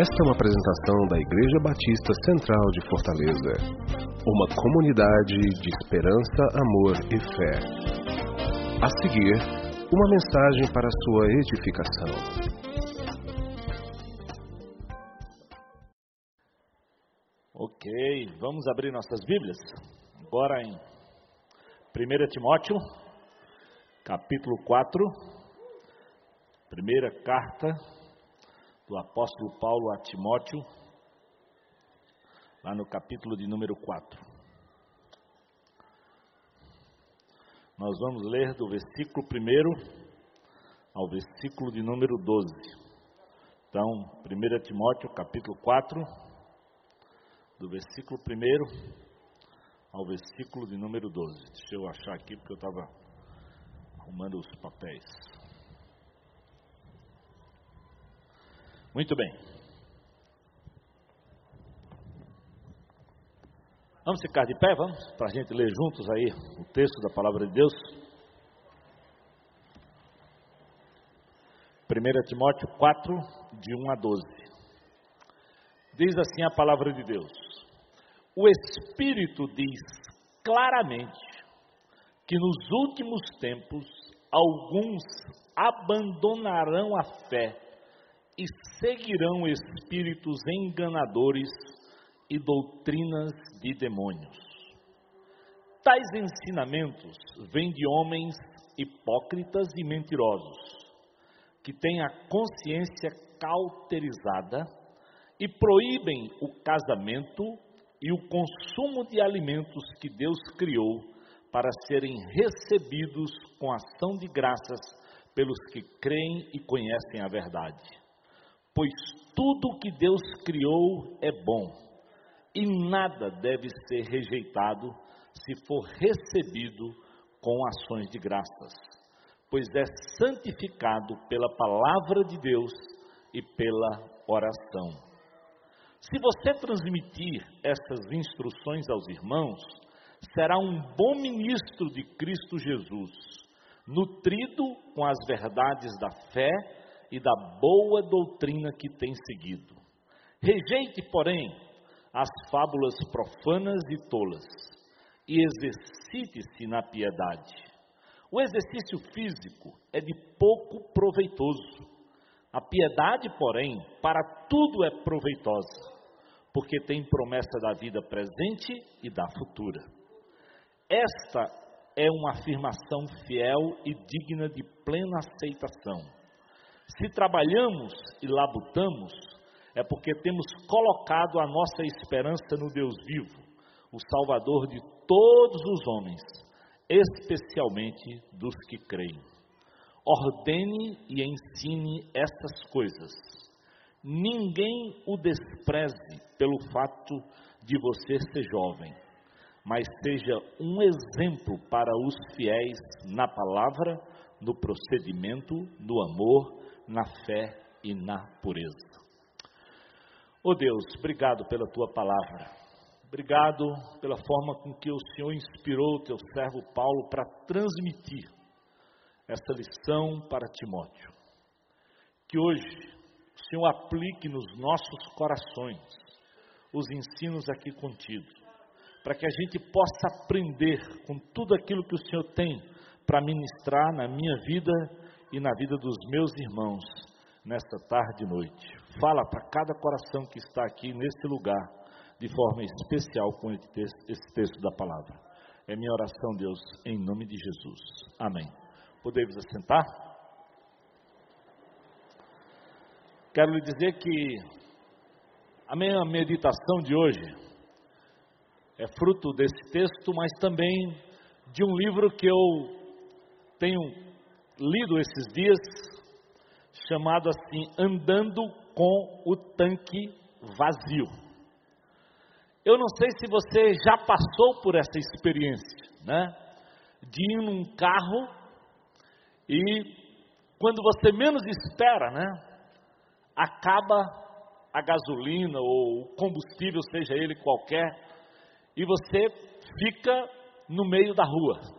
Esta é uma apresentação da Igreja Batista Central de Fortaleza. Uma comunidade de esperança, amor e fé. A seguir, uma mensagem para sua edificação. Ok, vamos abrir nossas Bíblias. Agora em 1 Timóteo, capítulo 4, primeira carta do apóstolo Paulo a Timóteo, lá no capítulo de número 4. Nós vamos ler do versículo 1 ao versículo de número 12. Então, 1 Timóteo, capítulo 4, do versículo 1 ao versículo de número 12. Deixa eu achar aqui porque eu estava arrumando os papéis. Muito bem. Vamos ficar de pé, vamos? Para a gente ler juntos aí o texto da palavra de Deus. 1 Timóteo 4, de 1 a 12. Diz assim a palavra de Deus: O Espírito diz claramente que nos últimos tempos alguns abandonarão a fé e seguirão espíritos enganadores e doutrinas de demônios. Tais ensinamentos vêm de homens hipócritas e mentirosos, que têm a consciência cauterizada e proíbem o casamento e o consumo de alimentos que Deus criou para serem recebidos com ação de graças pelos que creem e conhecem a verdade pois tudo que Deus criou é bom, e nada deve ser rejeitado se for recebido com ações de graças, pois é santificado pela palavra de Deus e pela oração. Se você transmitir essas instruções aos irmãos, será um bom ministro de Cristo Jesus, nutrido com as verdades da fé e da boa doutrina que tem seguido. Rejeite, porém, as fábulas profanas e tolas e exercite-se na piedade. O exercício físico é de pouco proveitoso. A piedade, porém, para tudo é proveitosa, porque tem promessa da vida presente e da futura. Esta é uma afirmação fiel e digna de plena aceitação se trabalhamos e labutamos, é porque temos colocado a nossa esperança no Deus vivo, o Salvador de todos os homens, especialmente dos que creem. Ordene e ensine estas coisas. Ninguém o despreze pelo fato de você ser jovem, mas seja um exemplo para os fiéis na palavra, no procedimento, no amor na fé e na pureza. Oh Deus, obrigado pela tua palavra. Obrigado pela forma com que o Senhor inspirou o teu servo Paulo para transmitir essa lição para Timóteo. Que hoje o Senhor aplique nos nossos corações os ensinos aqui contidos, para que a gente possa aprender com tudo aquilo que o Senhor tem para ministrar na minha vida e na vida dos meus irmãos nesta tarde e noite. Fala para cada coração que está aqui neste lugar, de forma especial com esse texto da palavra. É minha oração, Deus, em nome de Jesus. Amém. Podemos assentar? Quero lhe dizer que a minha meditação de hoje é fruto desse texto, mas também de um livro que eu tenho lido esses dias, chamado assim, Andando com o Tanque Vazio. Eu não sei se você já passou por essa experiência, né? De ir num carro e quando você menos espera, né? Acaba a gasolina ou o combustível, seja ele qualquer, e você fica no meio da rua.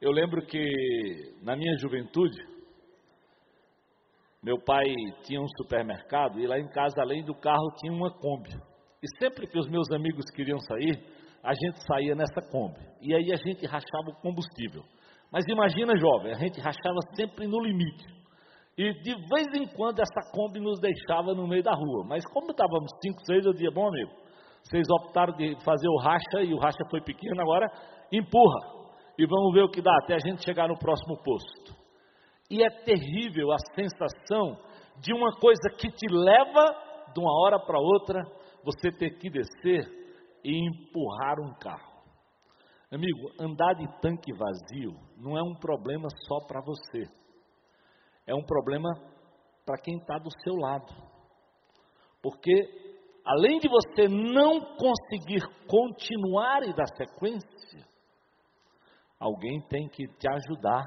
Eu lembro que na minha juventude, Meu pai tinha um supermercado e lá em casa, além do carro, tinha uma Kombi. E sempre que os meus amigos queriam sair, a gente saía nessa Kombi. E aí a gente rachava o combustível. Mas imagina, jovem, a gente rachava sempre no limite. E de vez em quando essa Kombi nos deixava no meio da rua. Mas como estávamos cinco, seis, eu dizia, bom amigo, vocês optaram de fazer o racha e o racha foi pequeno, agora empurra. E vamos ver o que dá até a gente chegar no próximo posto. E é terrível a sensação de uma coisa que te leva de uma hora para outra, você ter que descer e empurrar um carro. Amigo, andar de tanque vazio não é um problema só para você, é um problema para quem está do seu lado. Porque, além de você não conseguir continuar e dar sequência, alguém tem que te ajudar,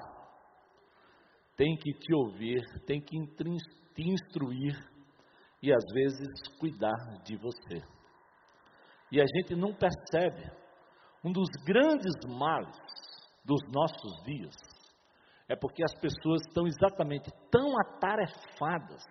tem que te ouvir, tem que te instruir e às vezes cuidar de você. E a gente não percebe um dos grandes males dos nossos dias é porque as pessoas estão exatamente tão atarefadas,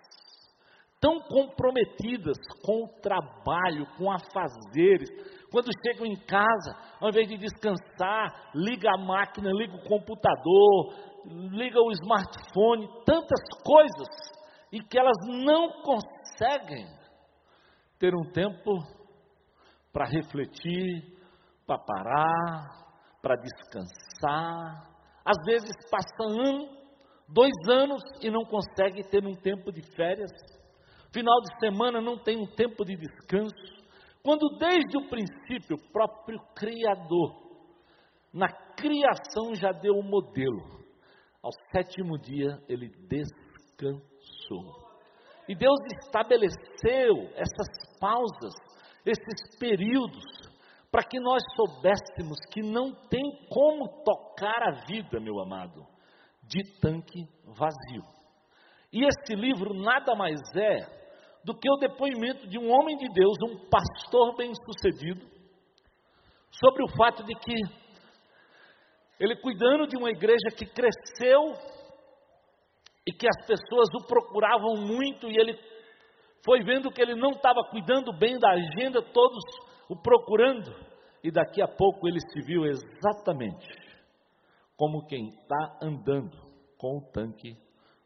tão comprometidas com o trabalho, com afazeres. Quando chegam em casa, ao invés de descansar, liga a máquina, liga o computador, liga o smartphone, tantas coisas, e que elas não conseguem ter um tempo para refletir, para parar, para descansar. Às vezes passa um dois anos e não consegue ter um tempo de férias. Final de semana não tem um tempo de descanso. Quando desde o princípio o próprio Criador, na criação já deu o um modelo. Ao sétimo dia ele descansou. E Deus estabeleceu essas pausas, esses períodos para que nós soubéssemos que não tem como tocar a vida, meu amado, de tanque vazio. E esse livro nada mais é do que o depoimento de um homem de Deus, um pastor bem-sucedido, sobre o fato de que ele cuidando de uma igreja que cresceu e que as pessoas o procuravam muito e ele foi vendo que ele não estava cuidando bem da agenda, todos o procurando, e daqui a pouco ele se viu exatamente como quem está andando com o tanque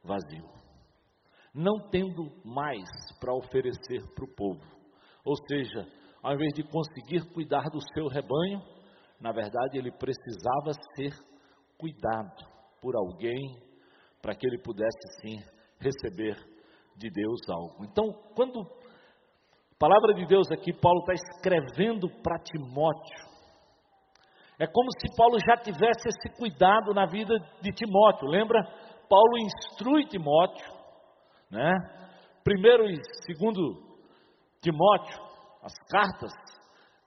vazio, não tendo mais para oferecer para o povo. Ou seja, ao invés de conseguir cuidar do seu rebanho, na verdade ele precisava ser cuidado por alguém para que ele pudesse sim receber de Deus algo. Então, quando palavra de Deus aqui, Paulo está escrevendo para Timóteo. É como se Paulo já tivesse esse cuidado na vida de Timóteo. Lembra? Paulo instrui Timóteo, né? Primeiro e segundo Timóteo, as cartas,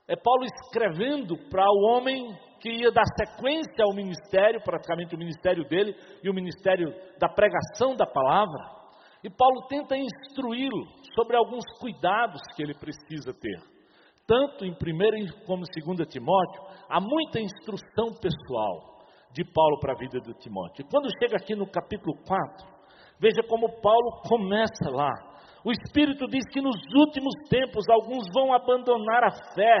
é Paulo escrevendo para o homem que ia dar sequência ao ministério, praticamente o ministério dele e o ministério da pregação da palavra. E Paulo tenta instruí-lo sobre alguns cuidados que ele precisa ter. Tanto em 1 como em 2 Timóteo, há muita instrução pessoal de Paulo para a vida de Timóteo. E quando chega aqui no capítulo 4, veja como Paulo começa lá. O Espírito diz que nos últimos tempos alguns vão abandonar a fé,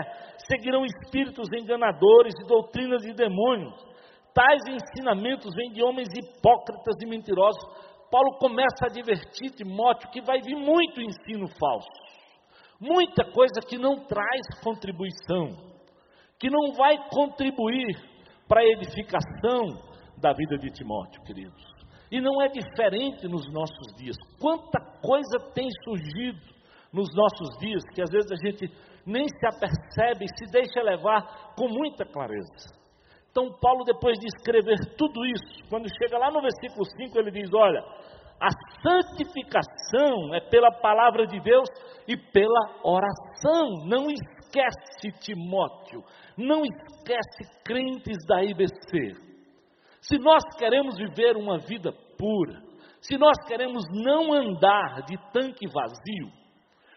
seguirão espíritos enganadores e doutrinas de demônios. Tais ensinamentos vêm de homens hipócritas e mentirosos Paulo começa a advertir Timóteo que vai vir muito ensino falso, muita coisa que não traz contribuição, que não vai contribuir para a edificação da vida de Timóteo, queridos. E não é diferente nos nossos dias. Quanta coisa tem surgido nos nossos dias que às vezes a gente nem se apercebe e se deixa levar com muita clareza. Então, Paulo, depois de escrever tudo isso, quando chega lá no versículo 5, ele diz: Olha, a santificação é pela palavra de Deus e pela oração. Não esquece, Timóteo, não esquece, crentes da IBC. Se nós queremos viver uma vida pura, se nós queremos não andar de tanque vazio,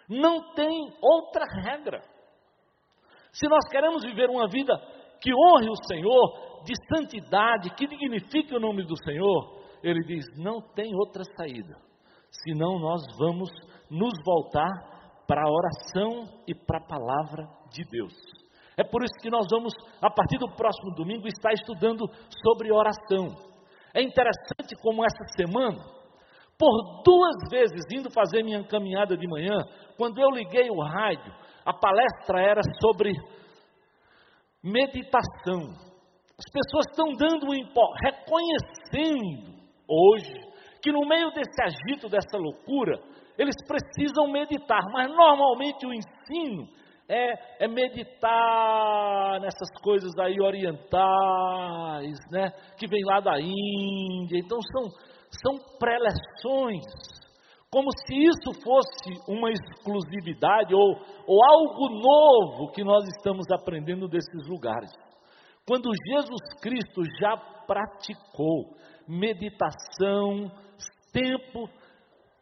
não tem outra regra. Se nós queremos viver uma vida que honre o Senhor, de santidade, que dignifique o nome do Senhor, ele diz: não tem outra saída, senão nós vamos nos voltar para a oração e para a palavra de Deus. É por isso que nós vamos, a partir do próximo domingo, estar estudando sobre oração. É interessante como essa semana, por duas vezes indo fazer minha caminhada de manhã, quando eu liguei o rádio, a palestra era sobre meditação. As pessoas estão dando um reconhecendo hoje que no meio desse agito, dessa loucura, eles precisam meditar, mas normalmente o ensino é, é, meditar nessas coisas aí orientais, né, que vem lá da Índia. Então são, são preleções, como se isso fosse uma exclusividade ou, ou algo novo que nós estamos aprendendo desses lugares. Quando Jesus Cristo já praticou meditação, tempo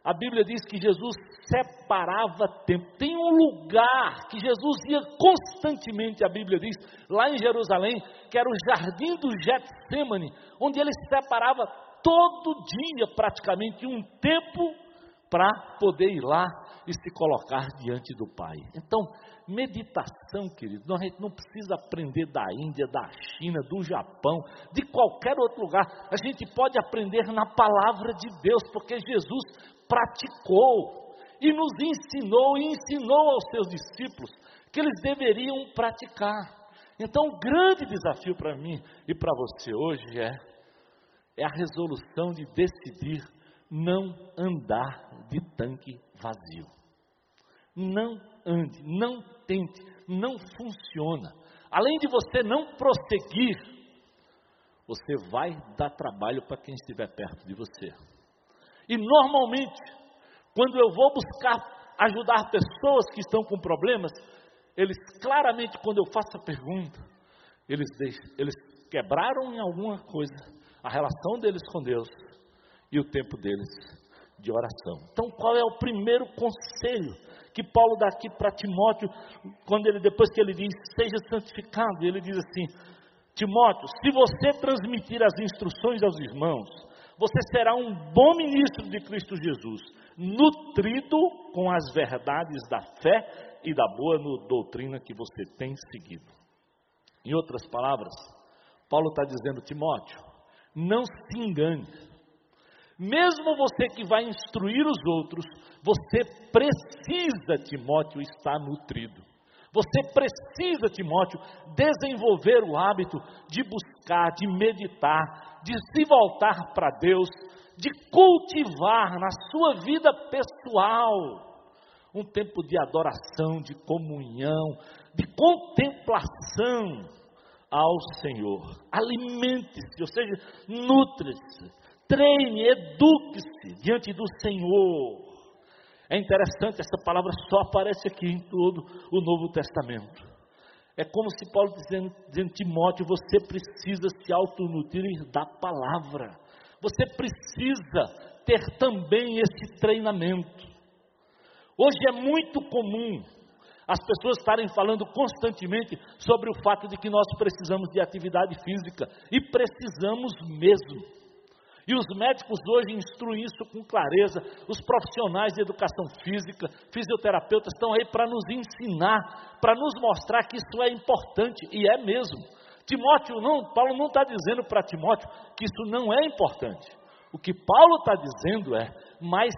a Bíblia diz que Jesus separava tempo. Tem um lugar que Jesus ia constantemente, a Bíblia diz, lá em Jerusalém, que era o jardim do Getsemane, onde ele separava todo dia praticamente um tempo para poder ir lá e se colocar diante do Pai. Então, meditação, querido, a gente não precisa aprender da Índia, da China, do Japão, de qualquer outro lugar. A gente pode aprender na palavra de Deus, porque Jesus praticou e nos ensinou e ensinou aos seus discípulos que eles deveriam praticar. Então, o grande desafio para mim e para você hoje é é a resolução de decidir não andar de tanque vazio. Não ande, não tente, não funciona. Além de você não prosseguir, você vai dar trabalho para quem estiver perto de você. E normalmente, quando eu vou buscar ajudar pessoas que estão com problemas, eles claramente, quando eu faço a pergunta, eles, deixam, eles quebraram em alguma coisa a relação deles com Deus e o tempo deles de oração. Então, qual é o primeiro conselho que Paulo dá aqui para Timóteo, quando ele depois que ele diz seja santificado, ele diz assim: Timóteo, se você transmitir as instruções aos irmãos, você será um bom ministro de Cristo Jesus, nutrido com as verdades da fé e da boa doutrina que você tem seguido. Em outras palavras, Paulo está dizendo, Timóteo, não se engane. Mesmo você que vai instruir os outros, você precisa, Timóteo, estar nutrido. Você precisa, Timóteo, desenvolver o hábito de buscar, de meditar, de se voltar para Deus, de cultivar na sua vida pessoal um tempo de adoração, de comunhão, de contemplação ao Senhor. Alimente-se, ou seja, nutre-se, treine, eduque-se diante do Senhor. É interessante, essa palavra só aparece aqui em todo o Novo Testamento. É como se Paulo dizendo, dizendo Timóteo, você precisa se autonutrir da palavra. Você precisa ter também esse treinamento. Hoje é muito comum as pessoas estarem falando constantemente sobre o fato de que nós precisamos de atividade física e precisamos mesmo. E os médicos hoje instruem isso com clareza. Os profissionais de educação física, fisioterapeutas, estão aí para nos ensinar, para nos mostrar que isso é importante, e é mesmo. Timóteo não, Paulo não está dizendo para Timóteo que isso não é importante. O que Paulo está dizendo é, mas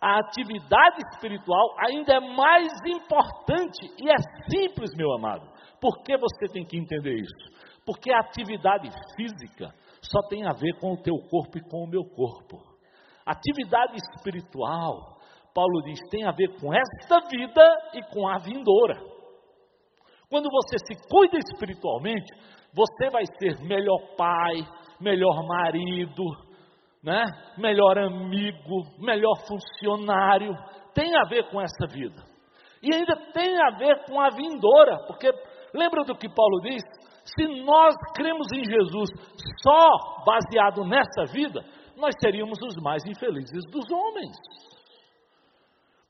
a atividade espiritual ainda é mais importante e é simples, meu amado. Por que você tem que entender isso? Porque a atividade física só tem a ver com o teu corpo e com o meu corpo. Atividade espiritual, Paulo diz, tem a ver com esta vida e com a vindoura. Quando você se cuida espiritualmente, você vai ser melhor pai, melhor marido, né? melhor amigo, melhor funcionário. Tem a ver com essa vida. E ainda tem a ver com a vindoura, porque lembra do que Paulo diz? Se nós cremos em Jesus só baseado nessa vida, nós seríamos os mais infelizes dos homens.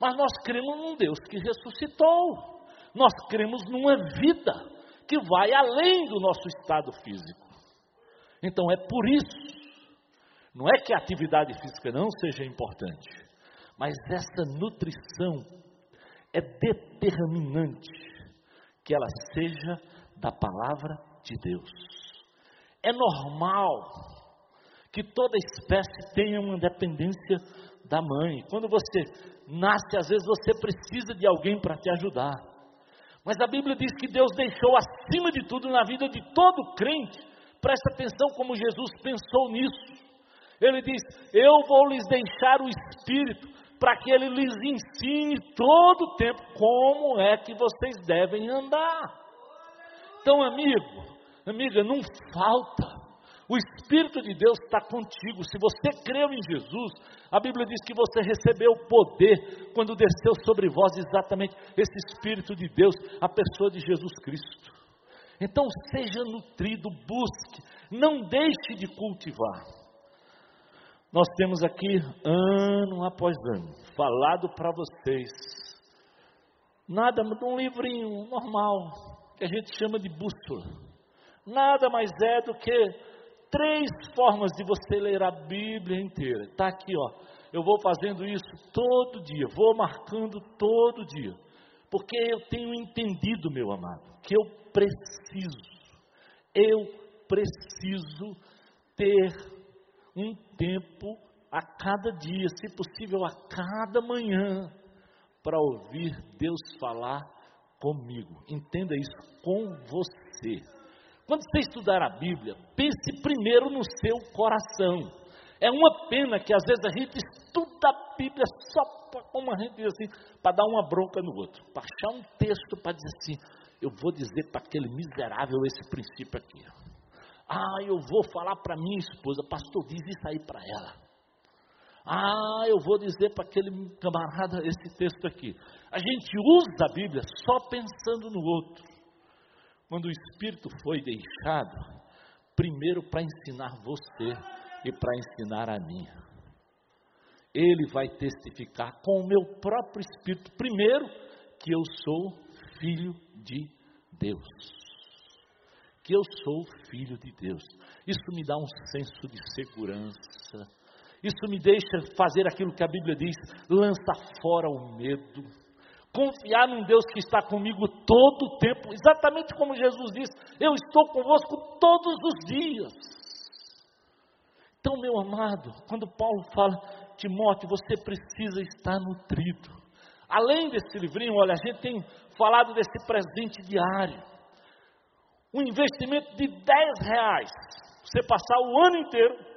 Mas nós cremos num Deus que ressuscitou. Nós cremos numa vida que vai além do nosso estado físico. Então é por isso. Não é que a atividade física não seja importante, Mas essa nutrição é determinante que ela seja da palavra de Deus. É normal que toda espécie tenha uma dependência da mãe. Quando você nasce, às vezes você precisa de alguém para te ajudar. Mas a Bíblia diz que Deus deixou acima de tudo na vida de todo crente. Presta atenção como Jesus pensou nisso. Ele diz: Eu vou lhes deixar o Espírito para que ele lhes ensine todo o tempo como é que vocês devem andar. Então, amigo, amiga, não falta. O Espírito de Deus está contigo. Se você creu em Jesus, a Bíblia diz que você recebeu o poder quando desceu sobre vós exatamente esse Espírito de Deus, a pessoa de Jesus Cristo. Então, seja nutrido, busque, não deixe de cultivar. Nós temos aqui, ano após ano, falado para vocês, nada um livrinho normal, que a gente chama de bússola. Nada mais é do que três formas de você ler a Bíblia inteira. Está aqui, ó. Eu vou fazendo isso todo dia, vou marcando todo dia. Porque eu tenho entendido, meu amado, que eu preciso, eu preciso ter um tempo a cada dia, se possível a cada manhã, para ouvir Deus falar comigo. Entenda isso com você. Quando você estudar a Bíblia, pense primeiro no seu coração. É uma pena que às vezes a gente estuda a Bíblia só para, como a gente diz assim, para dar uma bronca no outro, para achar um texto para dizer assim, eu vou dizer para aquele miserável esse princípio aqui. Ah, eu vou falar para minha esposa, pastor, diz isso aí para ela. Ah, eu vou dizer para aquele camarada esse texto aqui. A gente usa a Bíblia só pensando no outro. Quando o Espírito foi deixado, primeiro para ensinar você e para ensinar a mim. Ele vai testificar com o meu próprio Espírito, primeiro, que eu sou filho de Deus. Que eu sou filho de Deus. Isso me dá um senso de segurança isso me deixa fazer aquilo que a Bíblia diz: lança fora o medo. Confiar num Deus que está comigo todo o tempo, exatamente como Jesus disse: Eu estou convosco todos os dias. Então, meu amado, quando Paulo fala, Timóteo, você precisa estar nutrido. Além desse livrinho, olha, a gente tem falado desse presente diário. Um investimento de 10 reais. Você passar o ano inteiro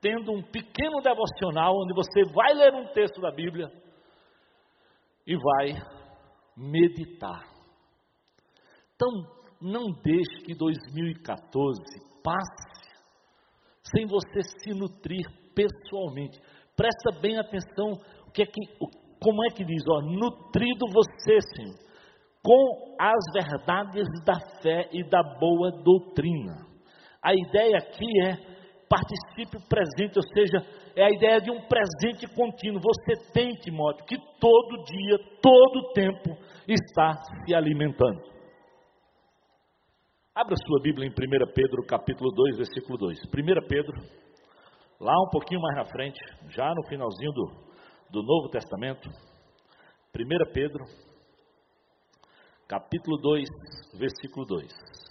tendo um pequeno devocional onde você vai ler um texto da Bíblia e vai meditar. Então, não deixe que 2014 passe sem você se nutrir pessoalmente. Presta bem atenção o que é que, como é que diz, ó, nutrido você, Senhor, com as verdades da fé e da boa doutrina. A ideia aqui é particípio presente, ou seja, é a ideia de um presente contínuo. Você tem, Timóteo, que todo dia, todo tempo está se alimentando. Abra sua Bíblia em 1 Pedro, capítulo 2, versículo 2. 1 Pedro, lá um pouquinho mais na frente, já no finalzinho do, do Novo Testamento. 1 Pedro, capítulo 2, versículo 2.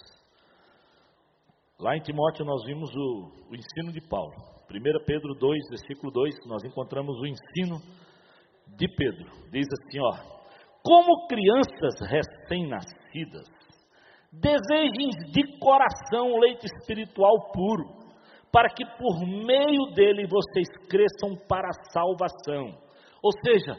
Lá em Timóteo nós vimos o, o ensino de Paulo. 1 Pedro 2, versículo 2, nós encontramos o ensino de Pedro. Diz assim, ó: Como crianças recém-nascidas, desejem de coração leite espiritual puro, para que por meio dele vocês cresçam para a salvação. Ou seja,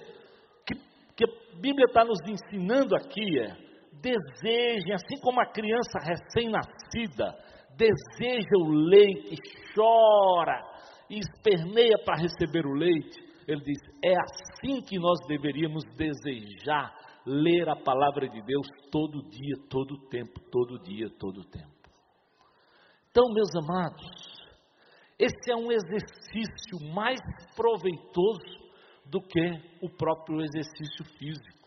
que, que a Bíblia está nos ensinando aqui é desejem, assim como a criança recém-nascida deseja o leite, chora e esperneia para receber o leite, ele diz: é assim que nós deveríamos desejar ler a palavra de Deus todo dia, todo tempo, todo dia, todo tempo. Então, meus amados, esse é um exercício mais proveitoso do que o próprio exercício físico.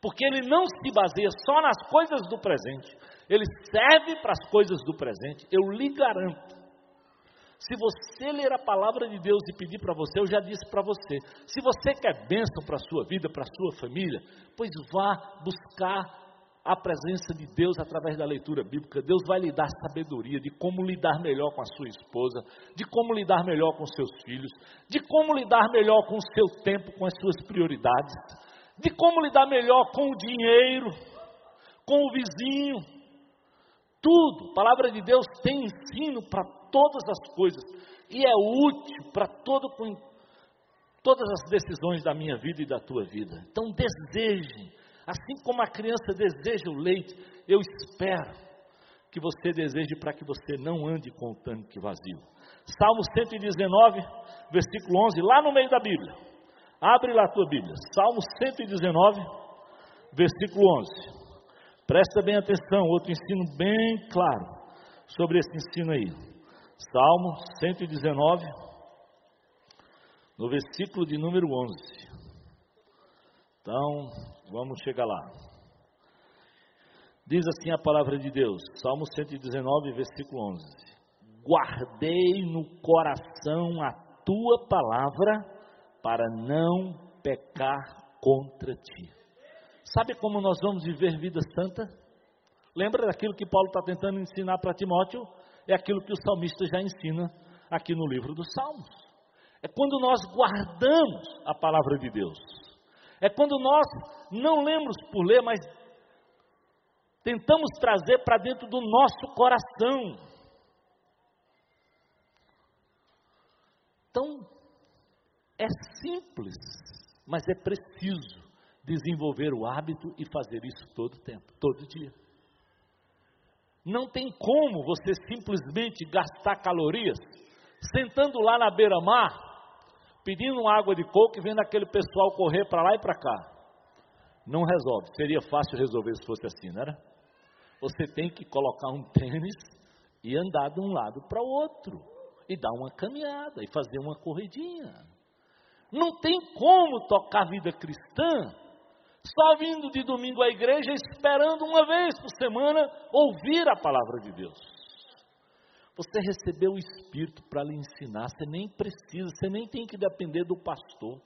Porque ele não se baseia só nas coisas do presente, ele serve para as coisas do presente, eu lhe garanto. Se você ler a palavra de Deus e pedir para você, eu já disse para você, se você quer bênção para a sua vida, para a sua família, pois vá buscar a presença de Deus através da leitura bíblica. Deus vai lhe dar sabedoria de como lidar melhor com a sua esposa, de como lidar melhor com seus filhos, de como lidar melhor com o seu tempo, com as suas prioridades, de como lidar melhor com o dinheiro, com o vizinho. Tudo, a palavra de Deus tem ensino para todas as coisas e é útil para todo, todas as decisões da minha vida e da tua vida. Então deseje, assim como a criança deseja o leite, eu espero que você deseje para que você não ande com o tanque vazio. Salmo 119, versículo 11, lá no meio da Bíblia. Abre lá a tua Bíblia. Salmo 119, versículo 11. Presta bem atenção, outro ensino bem claro sobre esse ensino aí. Salmo 119, no versículo de número 11. Então, vamos chegar lá. Diz assim a palavra de Deus, Salmo 119, versículo 11: Guardei no coração a tua palavra para não pecar contra ti. Sabe como nós vamos viver vida santa? Lembra daquilo que Paulo está tentando ensinar para Timóteo? é aquilo que o salmista já ensina aqui no livro dos Salmos. É quando nós guardamos a palavra de Deus. É quando nós não lemos por ler, mas tentamos trazer para dentro do nosso coração. Então, é simples, mas é preciso desenvolver o hábito e fazer isso todo tempo, todo dia. Não tem como você simplesmente gastar calorias sentando lá na beira-mar, pedindo água de coco e vendo aquele pessoal correr para lá e para cá. Não resolve. Seria fácil resolver se fosse assim, não era? Você tem que colocar um tênis e andar de um lado para o outro, e dar uma caminhada, e fazer uma corridinha. Não tem como tocar a vida cristã só vindo de domingo à igreja, esperando uma vez por semana ouvir a palavra de Deus. Você recebeu o Espírito para lhe ensinar, você nem precisa, você nem tem que depender do pastor,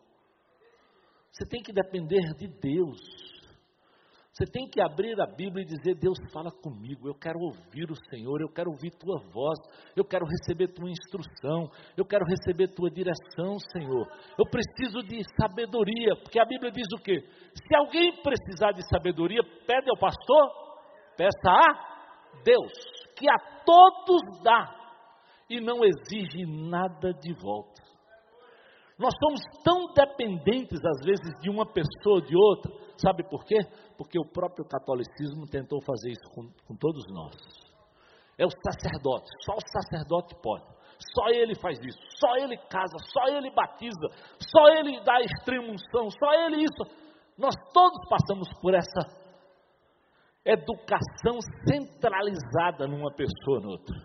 você tem que depender de Deus. Você tem que abrir a Bíblia e dizer: Deus fala comigo, eu quero ouvir o Senhor, eu quero ouvir tua voz, eu quero receber tua instrução, eu quero receber tua direção, Senhor. Eu preciso de sabedoria, porque a Bíblia diz o quê? Se alguém precisar de sabedoria, pede ao pastor, peça a Deus, que a todos dá e não exige nada de volta. Nós somos tão dependentes, às vezes, de uma pessoa ou de outra, sabe por quê? Porque o próprio catolicismo tentou fazer isso com, com todos nós. É o sacerdote, só o sacerdote pode. Só ele faz isso, só ele casa, só ele batiza, só ele dá extrema unção, só ele isso. Nós todos passamos por essa educação centralizada numa pessoa ou outra.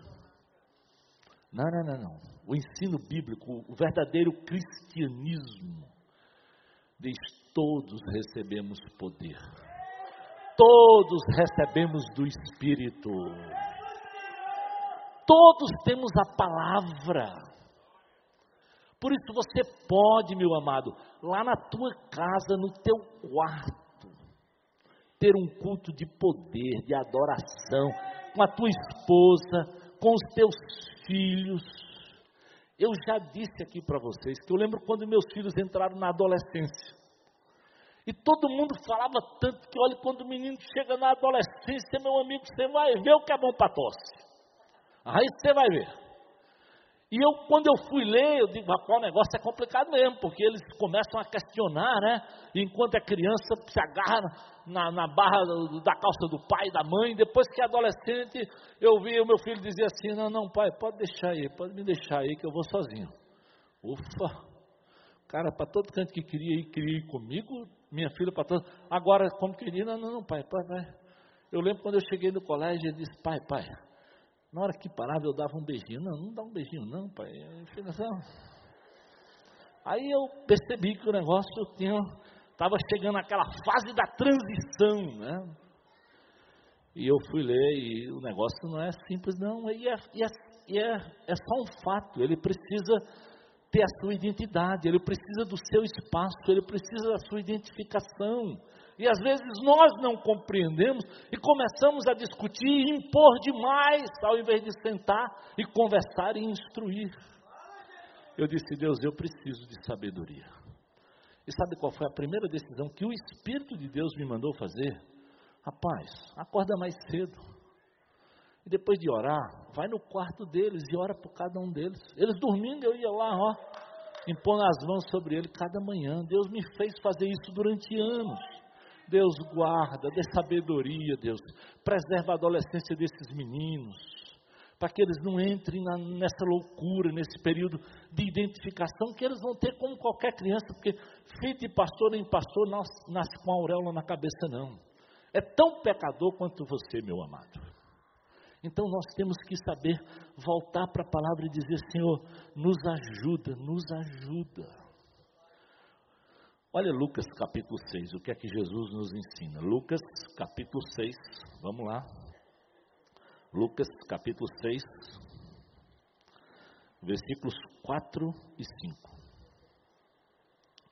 Não, não, não, não. O ensino bíblico, o verdadeiro cristianismo, diz: todos recebemos poder, todos recebemos do Espírito, todos temos a palavra. Por isso você pode, meu amado, lá na tua casa, no teu quarto, ter um culto de poder, de adoração, com a tua esposa, com os teus filhos. Eu já disse aqui para vocês que eu lembro quando meus filhos entraram na adolescência. E todo mundo falava tanto que, olha, quando o menino chega na adolescência, meu amigo, você vai ver o que é bom para tosse. Aí você vai ver. E eu, quando eu fui ler, eu digo, rapaz, o negócio é complicado mesmo, porque eles começam a questionar, né? Enquanto é criança, se agarra na, na barra da calça do pai da mãe. Depois que é adolescente, eu vi o meu filho dizer assim: Não, não, pai, pode deixar aí, pode me deixar aí que eu vou sozinho. Ufa! Cara, para todo canto que queria ir, queria ir comigo, minha filha para todo. Agora, como queria, não, não, não, pai, pai, pai. Eu lembro quando eu cheguei no colégio, ele disse: Pai, pai na hora que parava, eu dava um beijinho. Não, não dá um beijinho, não, pai. Aí eu percebi que o negócio tinha. Estava chegando naquela fase da transição, né? E eu fui ler e o negócio não é simples, não. E é, e é e é, é só um fato, ele precisa ter a sua identidade, ele precisa do seu espaço, ele precisa da sua identificação. E às vezes nós não compreendemos e começamos a discutir e impor demais, ao invés de sentar e conversar e instruir. Eu disse, Deus, eu preciso de sabedoria. E sabe qual foi a primeira decisão que o Espírito de Deus me mandou fazer? Rapaz, acorda mais cedo. E depois de orar, vai no quarto deles e ora por cada um deles. Eles dormindo, eu ia lá, ó, impondo as mãos sobre ele cada manhã. Deus me fez fazer isso durante anos. Deus guarda, dê sabedoria, Deus. Preserva a adolescência desses meninos, para que eles não entrem na, nessa loucura, nesse período de identificação que eles vão ter como qualquer criança, porque filho de pastor nem pastor nasce, nasce com a auréola na cabeça, não. É tão pecador quanto você, meu amado. Então nós temos que saber voltar para a palavra e dizer: Senhor, nos ajuda, nos ajuda. Olha Lucas capítulo 6, o que é que Jesus nos ensina? Lucas capítulo 6, vamos lá. Lucas capítulo 6, versículos 4 e 5.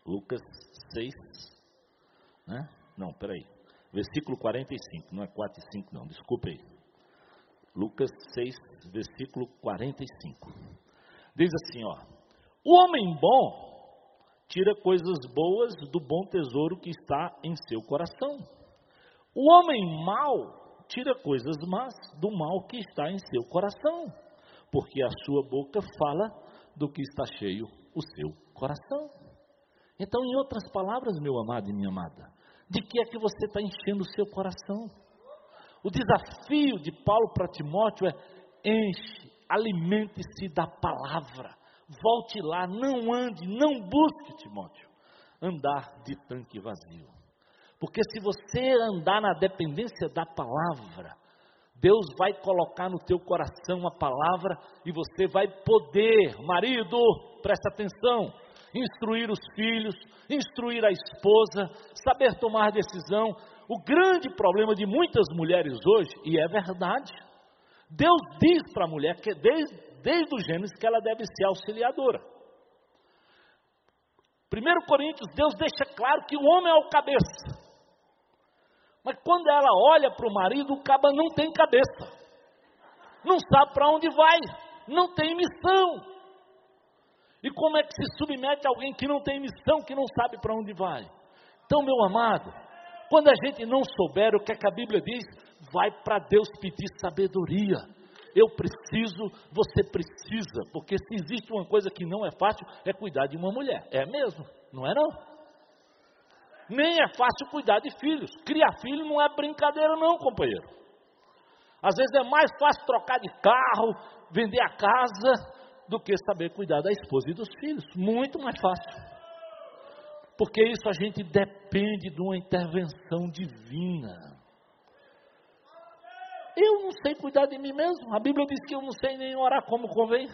Lucas 6, né? Não, peraí. Versículo 45, não é 4 e 5, não, desculpe aí. Lucas 6, versículo 45. Diz assim, ó: O homem bom tira coisas boas do bom tesouro que está em seu coração. O homem mau tira coisas más do mal que está em seu coração, porque a sua boca fala do que está cheio o seu coração. Então, em outras palavras, meu amado e minha amada, de que é que você está enchendo o seu coração? O desafio de Paulo para Timóteo é enche, alimente-se da palavra volte lá, não ande, não busque, Timóteo, andar de tanque vazio. Porque se você andar na dependência da palavra, Deus vai colocar no teu coração a palavra e você vai poder, marido, presta atenção, instruir os filhos, instruir a esposa, saber tomar decisão. O grande problema de muitas mulheres hoje, e é verdade, Deus diz para a mulher que desde desde o Gênesis que ela deve ser auxiliadora. 1 Coríntios, Deus deixa claro que o homem é o cabeça. Mas quando ela olha para o marido, o caba não tem cabeça. Não sabe para onde vai, não tem missão. E como é que se submete a alguém que não tem missão, que não sabe para onde vai? Então, meu amado, quando a gente não souber o que, é que a Bíblia diz, vai para Deus pedir sabedoria eu preciso, você precisa, porque se existe uma coisa que não é fácil, é cuidar de uma mulher. É mesmo? Não é não? Nem é fácil cuidar de filhos. Criar filho não é brincadeira não, companheiro. Às vezes é mais fácil trocar de carro, vender a casa, do que saber cuidar da esposa e dos filhos. Muito mais fácil. Porque isso a gente depende de uma intervenção divina. Eu não sei cuidar de mim mesmo. A Bíblia diz que eu não sei nem orar como convém.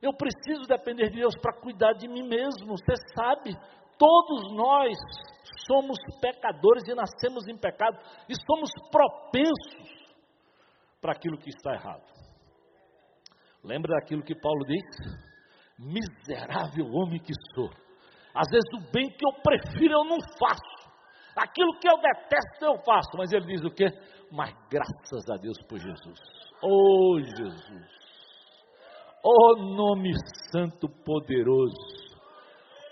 Eu preciso depender de Deus para cuidar de mim mesmo. Você sabe, todos nós somos pecadores e nascemos em pecado e somos propensos para aquilo que está errado. Lembra daquilo que Paulo diz? Miserável homem que sou. Às vezes o bem que eu prefiro eu não faço. Aquilo que eu detesto eu faço. Mas ele diz o quê? mas graças a Deus por Jesus. Oh Jesus. Oh nome santo poderoso.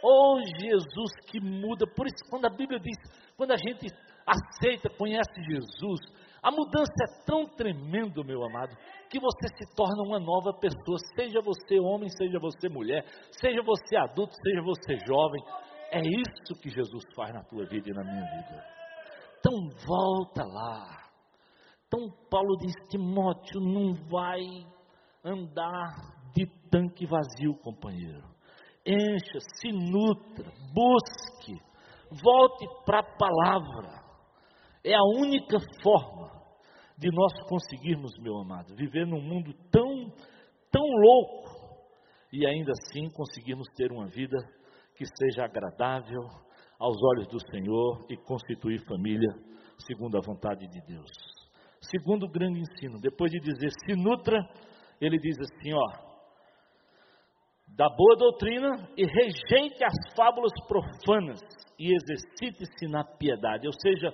Oh Jesus que muda. Por isso, quando a Bíblia diz, quando a gente aceita, conhece Jesus, a mudança é tão tremenda, meu amado, que você se torna uma nova pessoa. Seja você homem, seja você mulher, seja você adulto, seja você jovem. É isso que Jesus faz na tua vida e na minha vida. Então volta lá. Então Paulo diz: Timóteo, não vai andar de tanque vazio, companheiro. Encha, se nutra, busque, volte para a palavra. É a única forma de nós conseguirmos, meu amado, viver num mundo tão, tão louco e ainda assim conseguirmos ter uma vida que seja agradável aos olhos do Senhor e constituir família segundo a vontade de Deus. Segundo grande ensino, depois de dizer se nutra, ele diz assim, ó, da boa doutrina e rejeite as fábulas profanas e exercite-se na piedade, ou seja,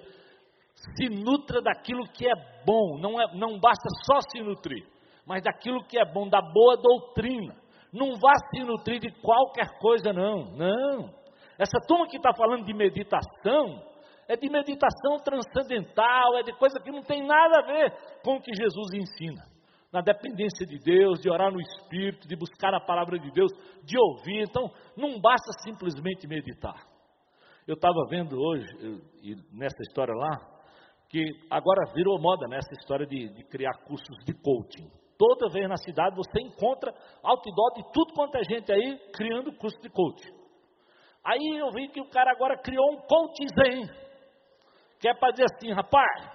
se nutra daquilo que é bom, não, é, não basta só se nutrir, mas daquilo que é bom, da boa doutrina. Não vá se nutrir de qualquer coisa, não, não. Essa turma que está falando de meditação, é de meditação transcendental, é de coisa que não tem nada a ver com o que Jesus ensina na dependência de Deus, de orar no Espírito, de buscar a palavra de Deus, de ouvir. Então, não basta simplesmente meditar. Eu estava vendo hoje, e nessa história lá, que agora virou moda nessa né, história de, de, criar cursos de coaching. Toda vez na cidade você encontra outdoor de tudo quanto é gente aí criando curso de coaching. Aí eu vi que o cara agora criou um coaching zen, que é para dizer assim, rapaz,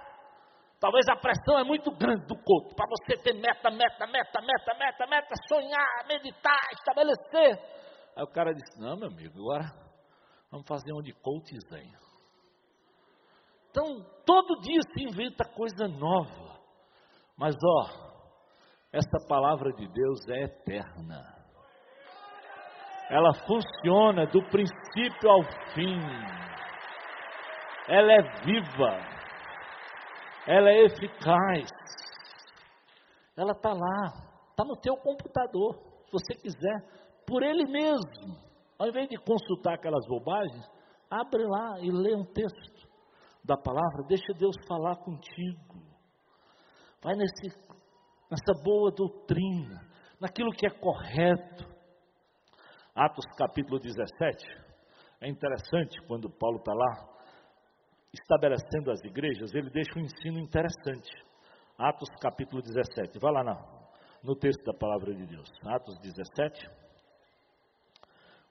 Talvez a pressão é muito grande do corpo, para você ter meta, meta, meta, meta, meta, meta, sonhar, meditar, estabelecer. Aí o cara disse: Não, meu amigo, agora vamos fazer um de coach zen. Então, todo dia se inventa coisa nova. Mas, ó, essa palavra de Deus é eterna. Ela funciona do princípio ao fim. Ela é viva ela é eficaz. Ela está lá, está no teu computador, se você quiser, por ele mesmo. Ao invés de consultar aquelas bobagens, abre lá e lê um texto da palavra, deixa Deus falar contigo. Vai nesse, nessa boa doutrina, naquilo que é correto. Atos capítulo 17, é interessante quando Paulo está lá estabelecendo as igrejas, ele deixa um ensino interessante. Atos capítulo 17. Vai lá no texto da palavra de Deus. Atos 17.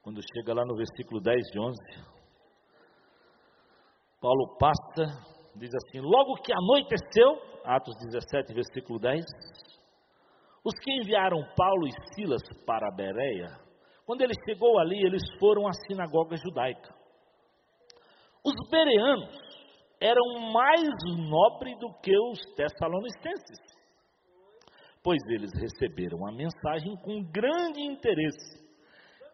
Quando chega lá no versículo 10 de 11. Paulo passa, diz assim: Logo que anoiteceu, Atos 17, versículo 10. Os que enviaram Paulo e Silas para a Bereia, quando ele chegou ali, eles foram à sinagoga judaica. Os bereanos eram mais nobres do que os tessalonicenses, pois eles receberam a mensagem com grande interesse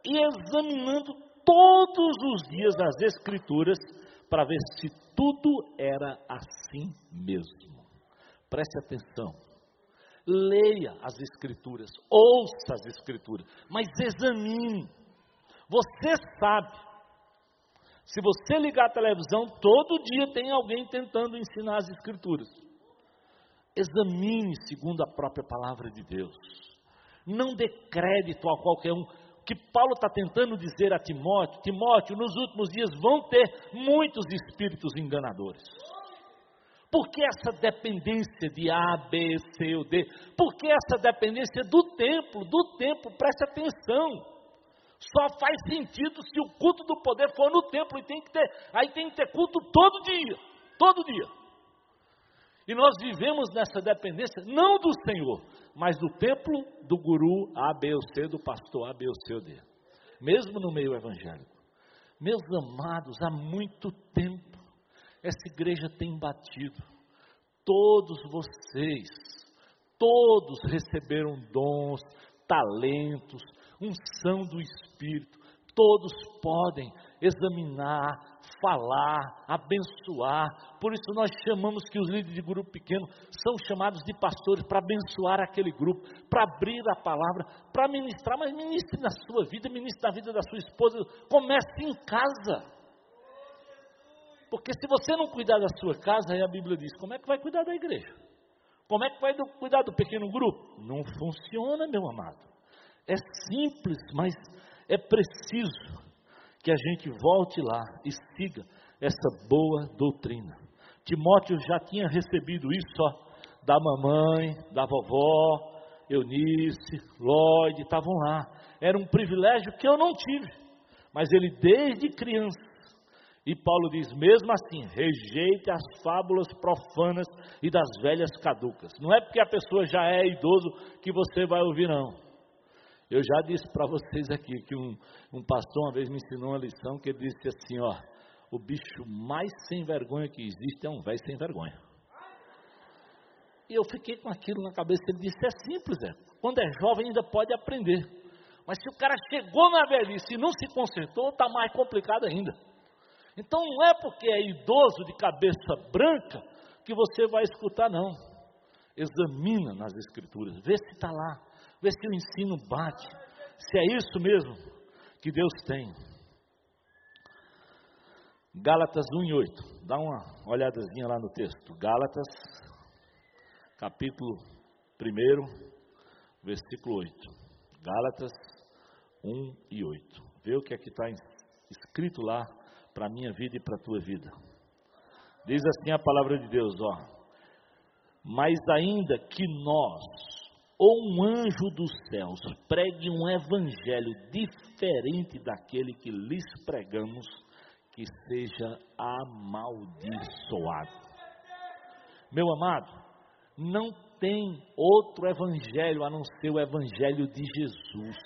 e examinando todos os dias as Escrituras para ver se tudo era assim mesmo. Preste atenção. Leia as Escrituras, ouça as Escrituras, mas examine. Você sabe se você ligar a televisão, todo dia tem alguém tentando ensinar as Escrituras. Examine segundo a própria palavra de Deus. Não dê crédito a qualquer um. Que Paulo está tentando dizer a Timóteo: Timóteo, nos últimos dias vão ter muitos espíritos enganadores. Por que essa dependência de A, B, C ou D? Por que essa dependência do templo? Do templo, preste atenção. Só faz sentido se o culto do poder for no templo e tem que ter, aí tem que ter culto todo dia, todo dia. E nós vivemos nessa dependência não do Senhor, mas do templo do guru A, B ou C, do pastor A, B ou C ou D. Mesmo no meio evangélico. Meus amados, há muito tempo essa igreja tem batido. Todos vocês, todos receberam dons, talentos, unção do Espírito. Todos podem examinar, falar, abençoar. Por isso nós chamamos que os líderes de grupo pequeno são chamados de pastores para abençoar aquele grupo, para abrir a palavra, para ministrar, mas ministre na sua vida, ministre na vida da sua esposa. Comece em casa. Porque se você não cuidar da sua casa, aí a Bíblia diz, como é que vai cuidar da igreja? Como é que vai cuidar do pequeno grupo? Não funciona, meu amado. É simples, mas é preciso que a gente volte lá e siga essa boa doutrina. Timóteo já tinha recebido isso ó, da mamãe, da vovó, Eunice, Lloyd, estavam lá. Era um privilégio que eu não tive, mas ele desde criança. E Paulo diz: mesmo assim, rejeite as fábulas profanas e das velhas caducas. Não é porque a pessoa já é idoso que você vai ouvir, não. Eu já disse para vocês aqui que um, um pastor uma vez me ensinou uma lição que ele disse assim: ó, o bicho mais sem vergonha que existe é um velho sem vergonha. E eu fiquei com aquilo na cabeça. Ele disse: é simples, é. quando é jovem ainda pode aprender. Mas se o cara chegou na velhice e não se consertou, está mais complicado ainda. Então não é porque é idoso de cabeça branca que você vai escutar, não. Examina nas escrituras, vê se está lá, vê se o ensino bate, se é isso mesmo que Deus tem. Gálatas 1 e 8, dá uma olhadazinha lá no texto. Gálatas, capítulo 1, versículo 8. Gálatas 1 e 8. Vê o que aqui está escrito lá para a minha vida e para a tua vida. Diz assim a palavra de Deus, ó. Mas ainda que nós, ou um anjo dos céus, pregue um evangelho diferente daquele que lhes pregamos, que seja amaldiçoado. Meu amado, não tem outro evangelho a não ser o evangelho de Jesus.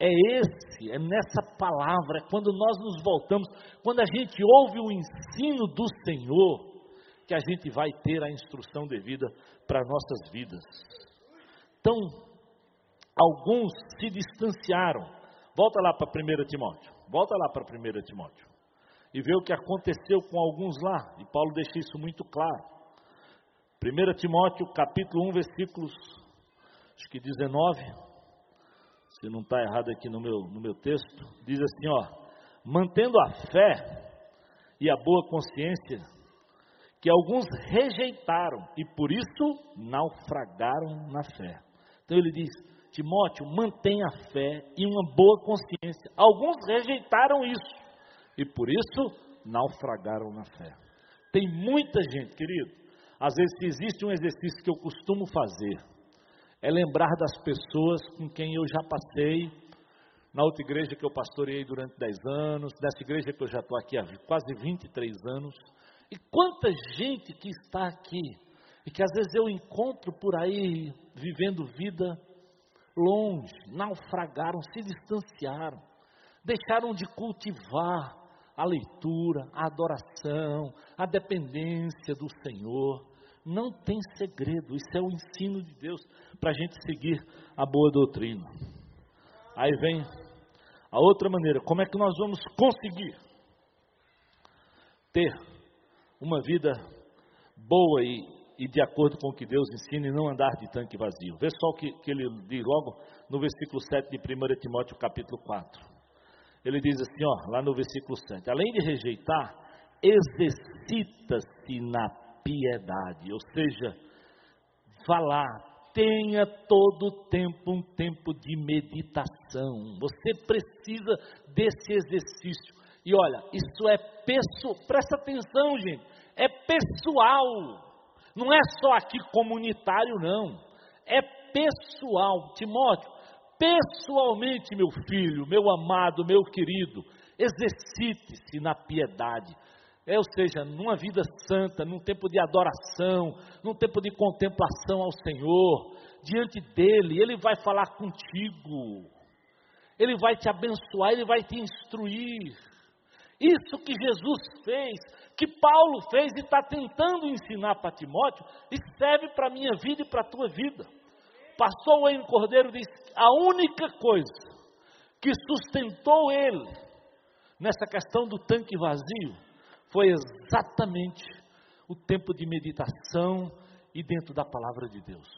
É esse, é nessa palavra, quando nós nos voltamos, quando a gente ouve o ensino do Senhor, que a gente vai ter a instrução devida para nossas vidas. Então, alguns se distanciaram. Volta lá para 1 Timóteo. Volta lá para 1 Timóteo. E vê o que aconteceu com alguns lá. E Paulo deixa isso muito claro. 1 Timóteo, capítulo 1, versículos, acho que 19 se não está errado aqui no meu, no meu texto, diz assim: ó, mantendo a fé e a boa consciência, que alguns rejeitaram e por isso naufragaram na fé. Então ele diz: Timóteo, mantenha a fé e uma boa consciência. Alguns rejeitaram isso e por isso naufragaram na fé. Tem muita gente, querido. Às vezes, existe um exercício que eu costumo fazer, é lembrar das pessoas com quem eu já passei, na outra igreja que eu pastoreei durante 10 anos, nessa igreja que eu já estou aqui há quase 23 anos, e quanta gente que está aqui, e que às vezes eu encontro por aí, vivendo vida longe, naufragaram, se distanciaram, deixaram de cultivar a leitura, a adoração, a dependência do Senhor. Não tem segredo, isso é o ensino de Deus para a gente seguir a boa doutrina. Aí vem a outra maneira, como é que nós vamos conseguir ter uma vida boa e, e de acordo com o que Deus ensina e não andar de tanque vazio. Vê só o que, que ele diz logo no versículo 7 de 1 Timóteo capítulo 4. Ele diz assim, ó, lá no versículo 7, além de rejeitar, exercita-se na piedade, ou seja, falar, tenha todo o tempo um tempo de meditação. Você precisa desse exercício. E olha, isso é pessoal, presta atenção, gente, é pessoal. Não é só aqui comunitário, não. É pessoal. Timóteo, pessoalmente, meu filho, meu amado, meu querido, exercite-se na piedade. É, ou seja, numa vida santa, num tempo de adoração, num tempo de contemplação ao Senhor, diante dele, ele vai falar contigo, ele vai te abençoar, ele vai te instruir. Isso que Jesus fez, que Paulo fez e está tentando ensinar para Timóteo, serve para a minha vida e para a tua vida. Pastor Wayne Cordeiro diz: a única coisa que sustentou ele nessa questão do tanque vazio foi exatamente o tempo de meditação e dentro da palavra de Deus.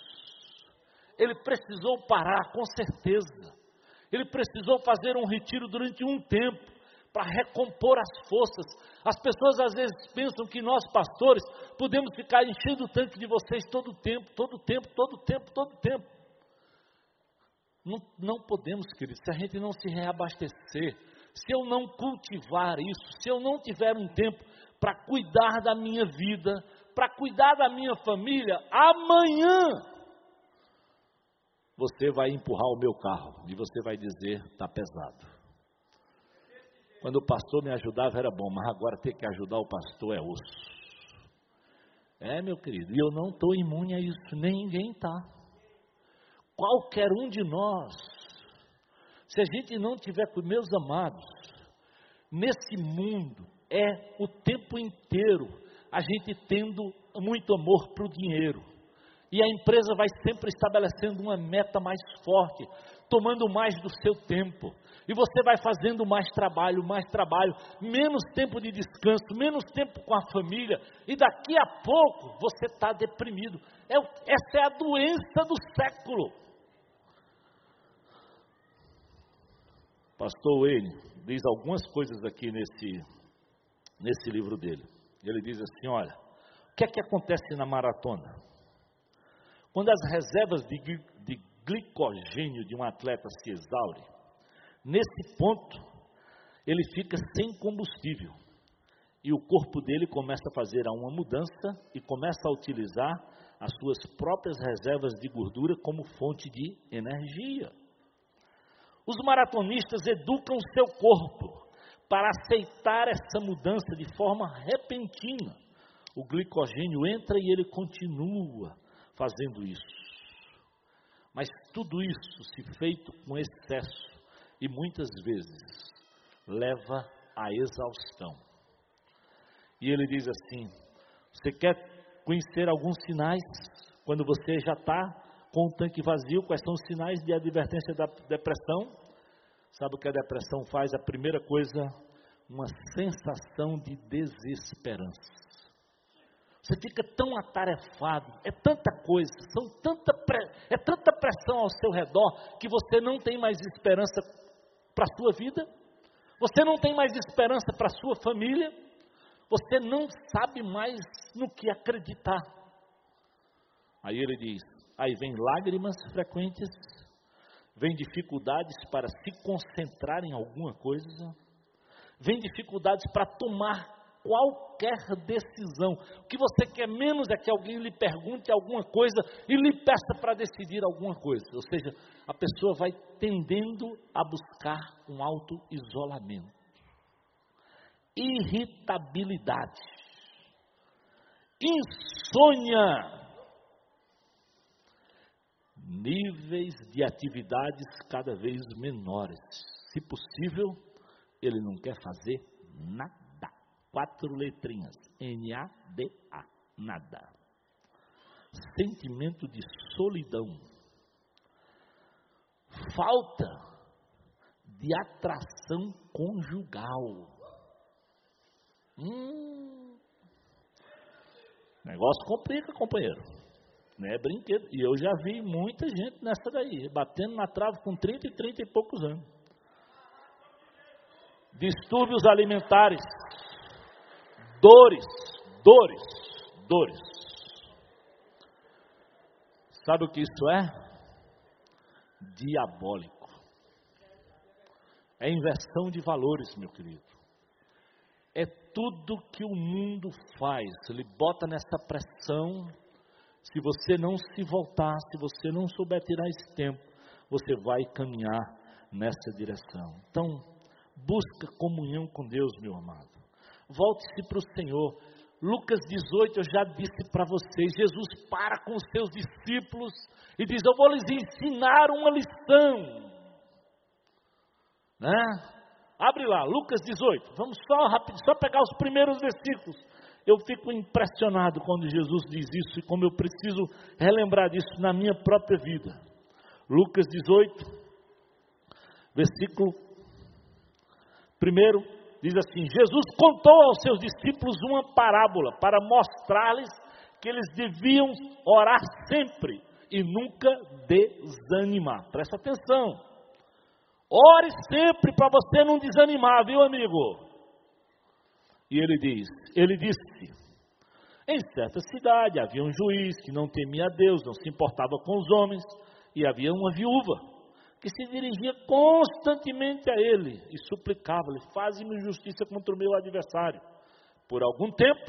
Ele precisou parar, com certeza. Ele precisou fazer um retiro durante um tempo para recompor as forças. As pessoas às vezes pensam que nós pastores podemos ficar enchendo o tanque de vocês todo o tempo, todo o tempo, todo o tempo, todo o tempo. Não, não podemos, queridos, se a gente não se reabastecer, se eu não cultivar isso, se eu não tiver um tempo para cuidar da minha vida, para cuidar da minha família, amanhã você vai empurrar o meu carro e você vai dizer: está pesado. Quando o pastor me ajudava era bom, mas agora ter que ajudar o pastor é osso. É, meu querido, e eu não estou imune a isso, ninguém está. Qualquer um de nós se a gente não tiver com meus amados, nesse mundo é o tempo inteiro a gente tendo muito amor para o dinheiro, E a empresa vai sempre estabelecendo uma meta mais forte, tomando mais do seu tempo. E você vai fazendo mais trabalho, mais trabalho, menos tempo de descanso, menos tempo com a família. E daqui a pouco você está deprimido. É, essa é a doença do século. Pastor Wayne diz algumas coisas aqui nesse, nesse livro dele. Ele diz assim: olha, o que é que acontece na maratona? Quando as reservas de, de glicogênio de um atleta se exaurem, nesse ponto ele fica sem combustível e o corpo dele começa a fazer uma mudança e começa a utilizar as suas próprias reservas de gordura como fonte de energia. Os maratonistas educam seu corpo para aceitar essa mudança de forma repentina. O glicogênio entra e ele continua fazendo isso. Mas tudo isso, se feito com excesso, e muitas vezes leva à exaustão. E ele diz assim: Você quer conhecer alguns sinais quando você já está com o tanque vazio? Quais são os sinais de advertência da depressão? Sabe o que a depressão faz? A primeira coisa, uma sensação de desesperança. Você fica tão atarefado, é tanta coisa, são tanta é tanta pressão ao seu redor que você não tem mais esperança para a sua vida, você não tem mais esperança para a sua família, você não sabe mais no que acreditar. Aí ele diz: aí vem lágrimas frequentes, vem dificuldades para se concentrar em alguma coisa, vem dificuldades para tomar qualquer decisão. O que você quer menos é que alguém lhe pergunte alguma coisa e lhe peça para decidir alguma coisa. Ou seja, a pessoa vai tendendo a buscar um auto-isolamento. Irritabilidade. Insônia. Níveis de atividades cada vez menores. Se possível, ele não quer fazer nada Quatro letrinhas. N-A-D-A. Nada. Sentimento de solidão. Falta de atração conjugal. Hum. Negócio complica, companheiro. Não é brinquedo. E eu já vi muita gente nessa daí, batendo na trave com 30 e 30 e poucos anos. Distúrbios alimentares dores, dores, dores. Sabe o que isso é? Diabólico. É inversão de valores, meu querido. É tudo que o mundo faz, ele bota nessa pressão. Se você não se voltar, se você não souber tirar esse tempo, você vai caminhar nessa direção. Então, busca comunhão com Deus, meu amado. Volte-se para o Senhor. Lucas 18, eu já disse para vocês: Jesus para com os seus discípulos e diz: Eu vou lhes ensinar uma lição. Né? Abre lá, Lucas 18. Vamos só rápido, só pegar os primeiros versículos. Eu fico impressionado quando Jesus diz isso e como eu preciso relembrar disso na minha própria vida. Lucas 18, versículo primeiro diz assim: Jesus contou aos seus discípulos uma parábola para mostrar-lhes que eles deviam orar sempre e nunca desanimar. Presta atenção. Ore sempre para você não desanimar, viu, amigo? E ele diz: Ele disse: Em certa cidade havia um juiz que não temia a Deus, não se importava com os homens, e havia uma viúva que se dirigia constantemente a ele e suplicava-lhe: Faze-me justiça contra o meu adversário. Por algum tempo,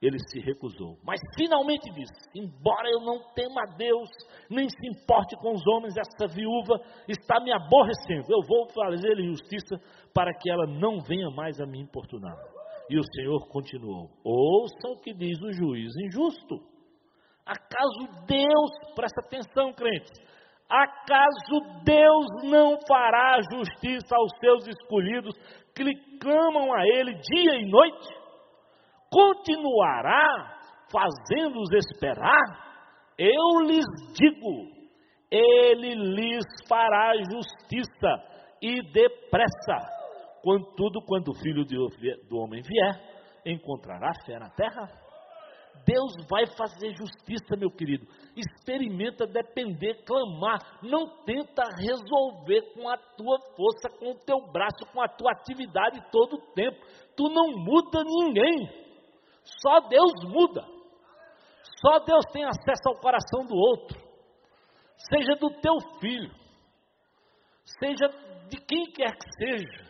ele se recusou, mas finalmente disse: Embora eu não tema a Deus, nem se importe com os homens, essa viúva está me aborrecendo. Eu vou fazer-lhe justiça para que ela não venha mais a me importunar. E o Senhor continuou: Ouçam o que diz o juiz injusto. Acaso Deus, presta atenção, crentes, Acaso Deus não fará justiça aos seus escolhidos que lhe clamam a Ele dia e noite? Continuará fazendo-os esperar? Eu lhes digo, ele lhes fará justiça e depressa. Contudo, quando o filho do homem vier, encontrará fé na terra? Deus vai fazer justiça, meu querido. Experimenta depender, clamar. Não tenta resolver com a tua força, com o teu braço, com a tua atividade todo o tempo. Tu não muda ninguém. Só Deus muda. Só Deus tem acesso ao coração do outro. Seja do teu filho, seja de quem quer que seja.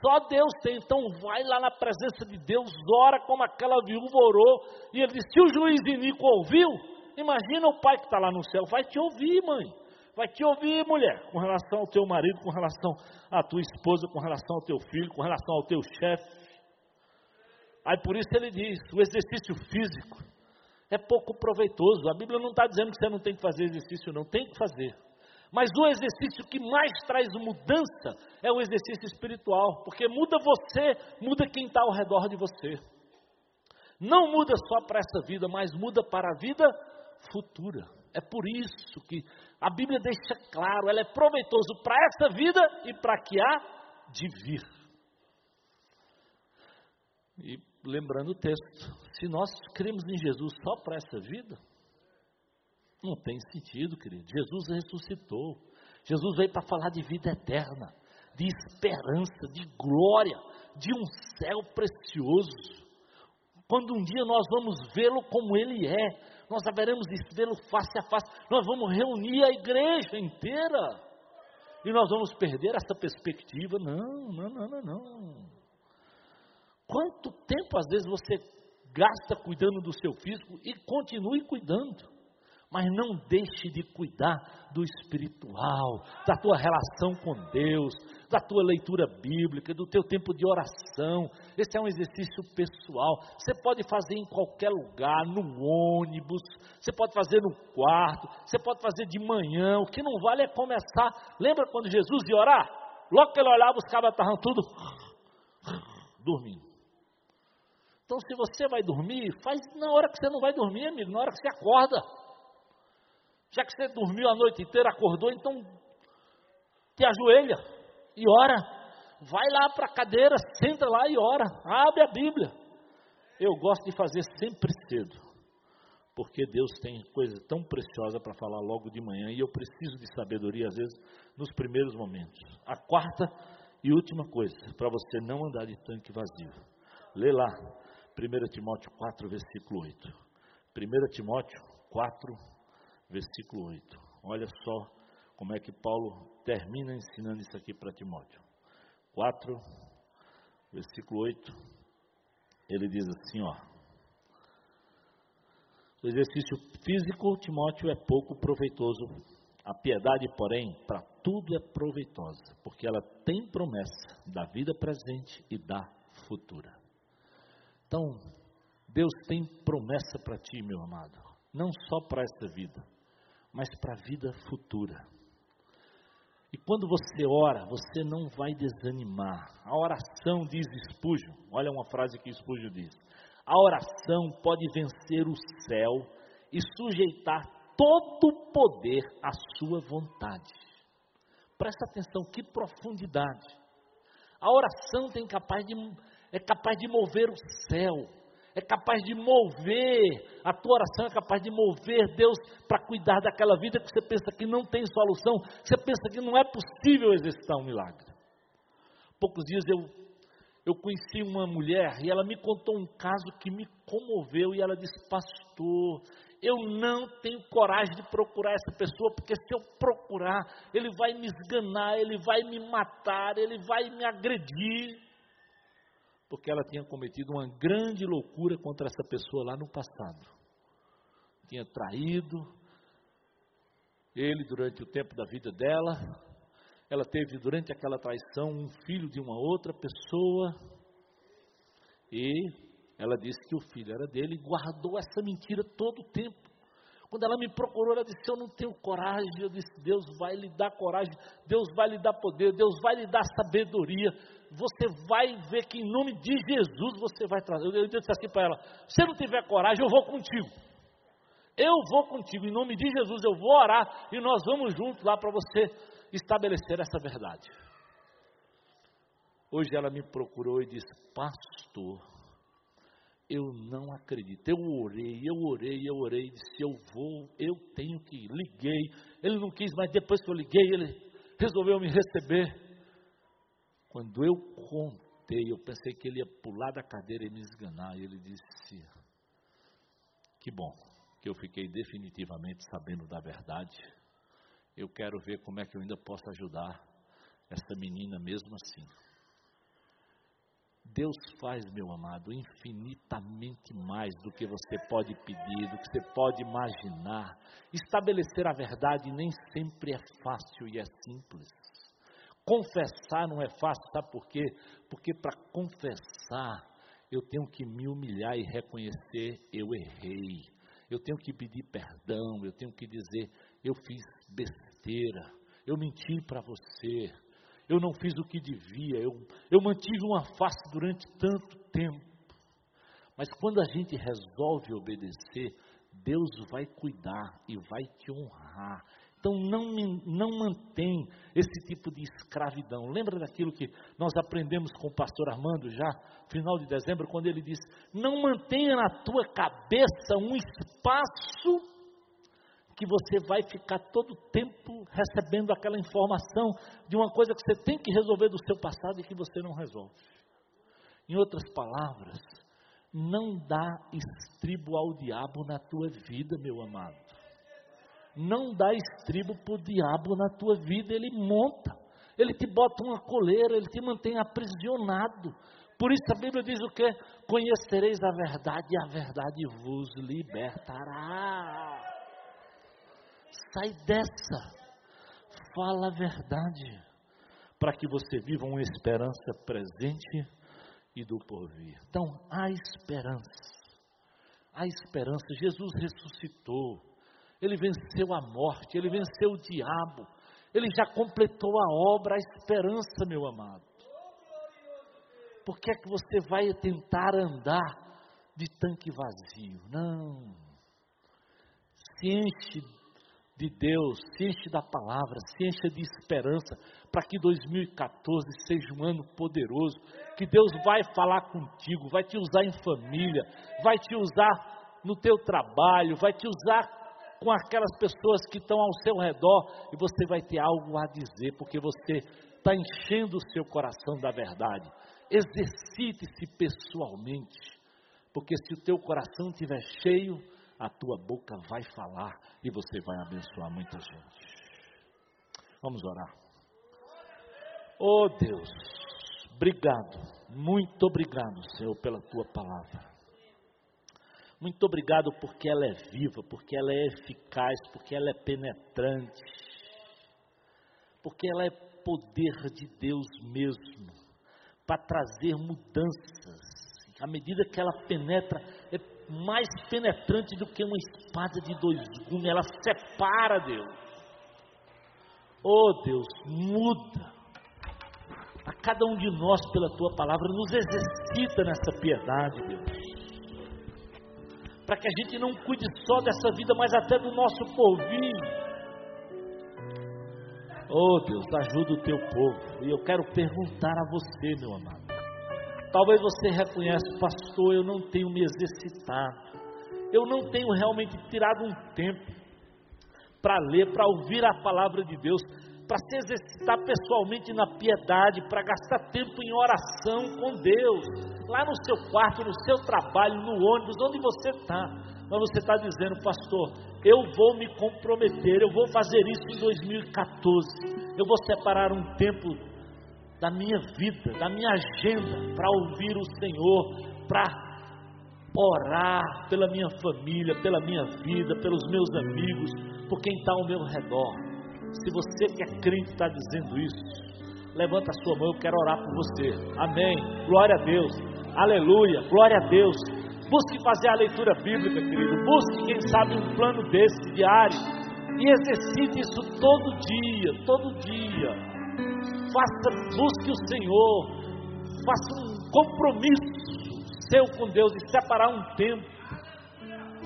Só Deus tem. Então vai lá na presença de Deus, ora como aquela viúva orou. E ele disse: se o juiz Inico ouviu, imagina o pai que está lá no céu, vai te ouvir, mãe. Vai te ouvir, mulher, com relação ao teu marido, com relação à tua esposa, com relação ao teu filho, com relação ao teu chefe. Aí por isso ele diz: o exercício físico é pouco proveitoso. A Bíblia não está dizendo que você não tem que fazer exercício, não, tem que fazer. Mas o exercício que mais traz mudança é o exercício espiritual, porque muda você, muda quem está ao redor de você. Não muda só para essa vida, mas muda para a vida futura. É por isso que a Bíblia deixa claro, ela é proveitoso para essa vida e para que há de vir. E lembrando o texto, se nós cremos em Jesus só para essa vida, não tem sentido, querido. Jesus ressuscitou. Jesus veio para falar de vida eterna, de esperança, de glória, de um céu precioso. Quando um dia nós vamos vê-lo como ele é, nós haveremos de vê-lo face a face, nós vamos reunir a igreja inteira. E nós vamos perder essa perspectiva. Não, não, não, não, não. Quanto tempo às vezes você gasta cuidando do seu físico e continue cuidando mas não deixe de cuidar do espiritual, da tua relação com Deus, da tua leitura bíblica, do teu tempo de oração. Esse é um exercício pessoal. Você pode fazer em qualquer lugar, no ônibus, você pode fazer no quarto, você pode fazer de manhã. O que não vale é começar. Lembra quando Jesus ia orar? Logo que ele olhava, os cabras estavam tudo dormindo. Então, se você vai dormir, faz na hora que você não vai dormir, amigo, na hora que você acorda. Já que você dormiu a noite inteira, acordou, então te ajoelha e ora. Vai lá para a cadeira, senta lá e ora. Abre a Bíblia. Eu gosto de fazer sempre cedo, porque Deus tem coisa tão preciosa para falar logo de manhã e eu preciso de sabedoria, às vezes, nos primeiros momentos. A quarta e última coisa, para você não andar de tanque vazio. Lê lá, 1 Timóteo 4, versículo 8. 1 Timóteo 4, versículo 8. Olha só como é que Paulo termina ensinando isso aqui para Timóteo. 4, versículo 8. Ele diz assim, ó: O exercício físico, Timóteo, é pouco proveitoso. A piedade, porém, para tudo é proveitosa, porque ela tem promessa da vida presente e da futura. Então, Deus tem promessa para ti, meu amado, não só para esta vida, mas para a vida futura. E quando você ora, você não vai desanimar. A oração, diz Espúgio, olha uma frase que Espúgio diz: a oração pode vencer o céu e sujeitar todo o poder à sua vontade. Presta atenção, que profundidade. A oração tem capaz de, é capaz de mover o céu é capaz de mover, a tua oração é capaz de mover Deus para cuidar daquela vida que você pensa que não tem solução, você pensa que não é possível exercitar um milagre. Poucos dias eu, eu conheci uma mulher e ela me contou um caso que me comoveu e ela disse: Pastor, eu não tenho coragem de procurar essa pessoa, porque se eu procurar, ele vai me esganar, ele vai me matar, ele vai me agredir porque ela tinha cometido uma grande loucura contra essa pessoa lá no passado. Tinha traído ele durante o tempo da vida dela. Ela teve durante aquela traição um filho de uma outra pessoa. E ela disse que o filho era dele e guardou essa mentira todo o tempo. Quando ela me procurou, ela disse: Eu não tenho coragem. Eu disse: Deus vai lhe dar coragem, Deus vai lhe dar poder, Deus vai lhe dar sabedoria. Você vai ver que em nome de Jesus você vai trazer. Eu disse assim para ela: Se não tiver coragem, eu vou contigo. Eu vou contigo, em nome de Jesus, eu vou orar e nós vamos juntos lá para você estabelecer essa verdade. Hoje ela me procurou e disse: Pastor, eu não acredito. Eu orei, eu orei, eu orei, disse: Eu vou, eu tenho que ir. Liguei, ele não quis, mas depois que eu liguei, ele resolveu me receber. Quando eu contei, eu pensei que ele ia pular da cadeira e me esganar. E ele disse: Que bom que eu fiquei definitivamente sabendo da verdade. Eu quero ver como é que eu ainda posso ajudar essa menina mesmo assim. Deus faz, meu amado, infinitamente mais do que você pode pedir, do que você pode imaginar. Estabelecer a verdade nem sempre é fácil e é simples. Confessar não é fácil, sabe por quê? Porque para confessar, eu tenho que me humilhar e reconhecer: eu errei. Eu tenho que pedir perdão, eu tenho que dizer: eu fiz besteira, eu menti para você, eu não fiz o que devia, eu, eu mantive uma face durante tanto tempo. Mas quando a gente resolve obedecer, Deus vai cuidar e vai te honrar. Então não, não mantém esse tipo de escravidão. Lembra daquilo que nós aprendemos com o pastor Armando já, final de dezembro, quando ele disse: Não mantenha na tua cabeça um espaço que você vai ficar todo o tempo recebendo aquela informação de uma coisa que você tem que resolver do seu passado e que você não resolve. Em outras palavras, não dá estribo ao diabo na tua vida, meu amado. Não dá estribo para o diabo na tua vida, ele monta, ele te bota uma coleira, ele te mantém aprisionado. Por isso a Bíblia diz o que? Conhecereis a verdade e a verdade vos libertará. Sai dessa. Fala a verdade. Para que você viva uma esperança presente e do porvir. Então, há esperança. Há esperança. Jesus ressuscitou. Ele venceu a morte. Ele venceu o diabo. Ele já completou a obra, a esperança, meu amado. Por que é que você vai tentar andar de tanque vazio? Não. Se enche de Deus, se enche da palavra, se enche de esperança, para que 2014 seja um ano poderoso, que Deus vai falar contigo, vai te usar em família, vai te usar no teu trabalho, vai te usar com aquelas pessoas que estão ao seu redor e você vai ter algo a dizer, porque você está enchendo o seu coração da verdade. Exercite-se pessoalmente, porque se o teu coração estiver cheio, a tua boca vai falar e você vai abençoar muita gente. Vamos orar. Oh Deus, obrigado, muito obrigado, Senhor, pela tua palavra. Muito obrigado porque ela é viva, porque ela é eficaz, porque ela é penetrante, porque ela é poder de Deus mesmo para trazer mudanças. À medida que ela penetra, é mais penetrante do que uma espada de dois gumes, ela separa, Deus. Oh Deus, muda a cada um de nós pela tua palavra, nos exercita nessa piedade, Deus. Para que a gente não cuide só dessa vida, mas até do nosso porvir. Oh Deus, ajuda o teu povo. E eu quero perguntar a você, meu amado. Talvez você reconheça, pastor, eu não tenho me exercitado. Eu não tenho realmente tirado um tempo para ler, para ouvir a palavra de Deus, para se exercitar pessoalmente na piedade, para gastar tempo em oração com Deus, lá no seu quarto, no seu trabalho, no ônibus, onde você está. Mas você está dizendo, pastor, eu vou me comprometer, eu vou fazer isso em 2014. Eu vou separar um tempo da minha vida, da minha agenda para ouvir o Senhor, para orar pela minha família, pela minha vida, pelos meus amigos, por quem está ao meu redor. Se você que é crente está dizendo isso, levanta a sua mão, eu quero orar por você. Amém. Glória a Deus. Aleluia. Glória a Deus. Busque fazer a leitura bíblica, querido. Busque, quem sabe, um plano desse diário. E exercite isso todo dia, todo dia faça, busque o Senhor, faça um compromisso seu com Deus e separar um tempo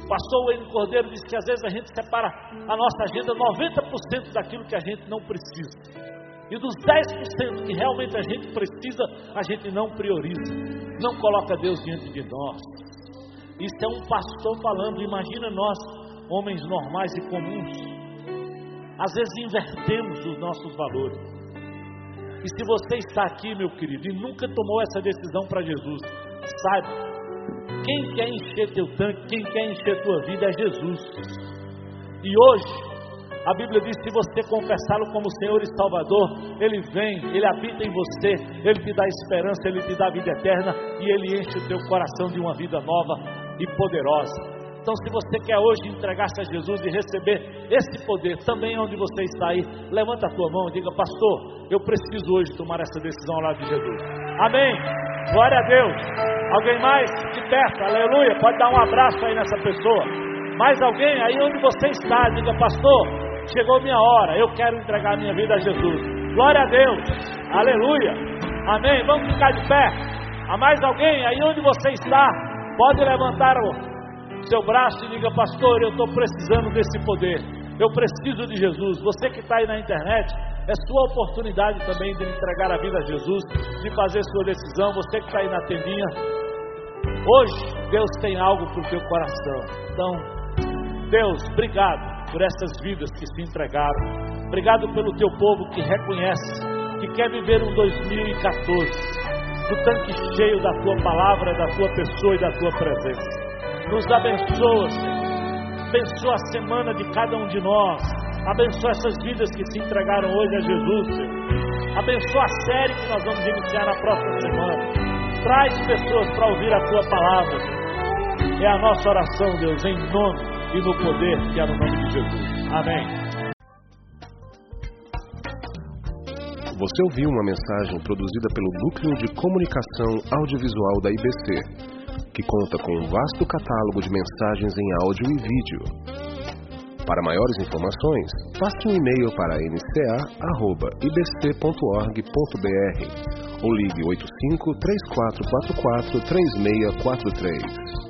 pastor Wayne Cordeiro disse que às vezes a gente separa a nossa agenda 90% daquilo que a gente não precisa. E dos 10% que realmente a gente precisa, a gente não prioriza, não coloca Deus diante de nós. Isso é um pastor falando. Imagina nós, homens normais e comuns, às vezes invertemos os nossos valores. E se você está aqui, meu querido, e nunca tomou essa decisão para Jesus, saiba, quem quer encher teu tanque, quem quer encher tua vida é Jesus. E hoje, a Bíblia diz: se você confessá-lo como Senhor e Salvador, Ele vem, Ele habita em você, Ele te dá esperança, Ele te dá vida eterna e Ele enche o teu coração de uma vida nova e poderosa. Então, se você quer hoje entregar-se a Jesus e receber esse poder, também onde você está aí, levanta a tua mão e diga: Pastor, eu preciso hoje tomar essa decisão ao lado de Jesus. Amém. Glória a Deus. Alguém mais de perto? Aleluia. Pode dar um abraço aí nessa pessoa. Mais alguém aí onde você está? Diga, pastor, chegou minha hora, eu quero entregar minha vida a Jesus. Glória a Deus, aleluia, amém. Vamos ficar de pé. Há mais alguém aí onde você está? Pode levantar o seu braço e diga, pastor, eu estou precisando desse poder. Eu preciso de Jesus. Você que está aí na internet, é sua oportunidade também de entregar a vida a Jesus, de fazer sua decisão. Você que está aí na tendinha, hoje Deus tem algo para o teu coração. Então, Deus, obrigado por essas vidas que se entregaram. Obrigado pelo teu povo que reconhece, que quer viver um 2014 do tanque cheio da tua palavra, da tua pessoa e da tua presença. Nos abençoa, Senhor. Abençoa a semana de cada um de nós. Abençoa essas vidas que se entregaram hoje a Jesus, Senhor. Abençoa a série que nós vamos iniciar na próxima semana. Traz pessoas para ouvir a tua palavra. É a nossa oração, Deus, em nome e no poder que é no nome de Jesus. Amém. Você ouviu uma mensagem produzida pelo Núcleo de Comunicação Audiovisual da IBC, que conta com um vasto catálogo de mensagens em áudio e vídeo. Para maiores informações, faça um e-mail para nca.ibc.org.br ou ligue 85 3444 3643.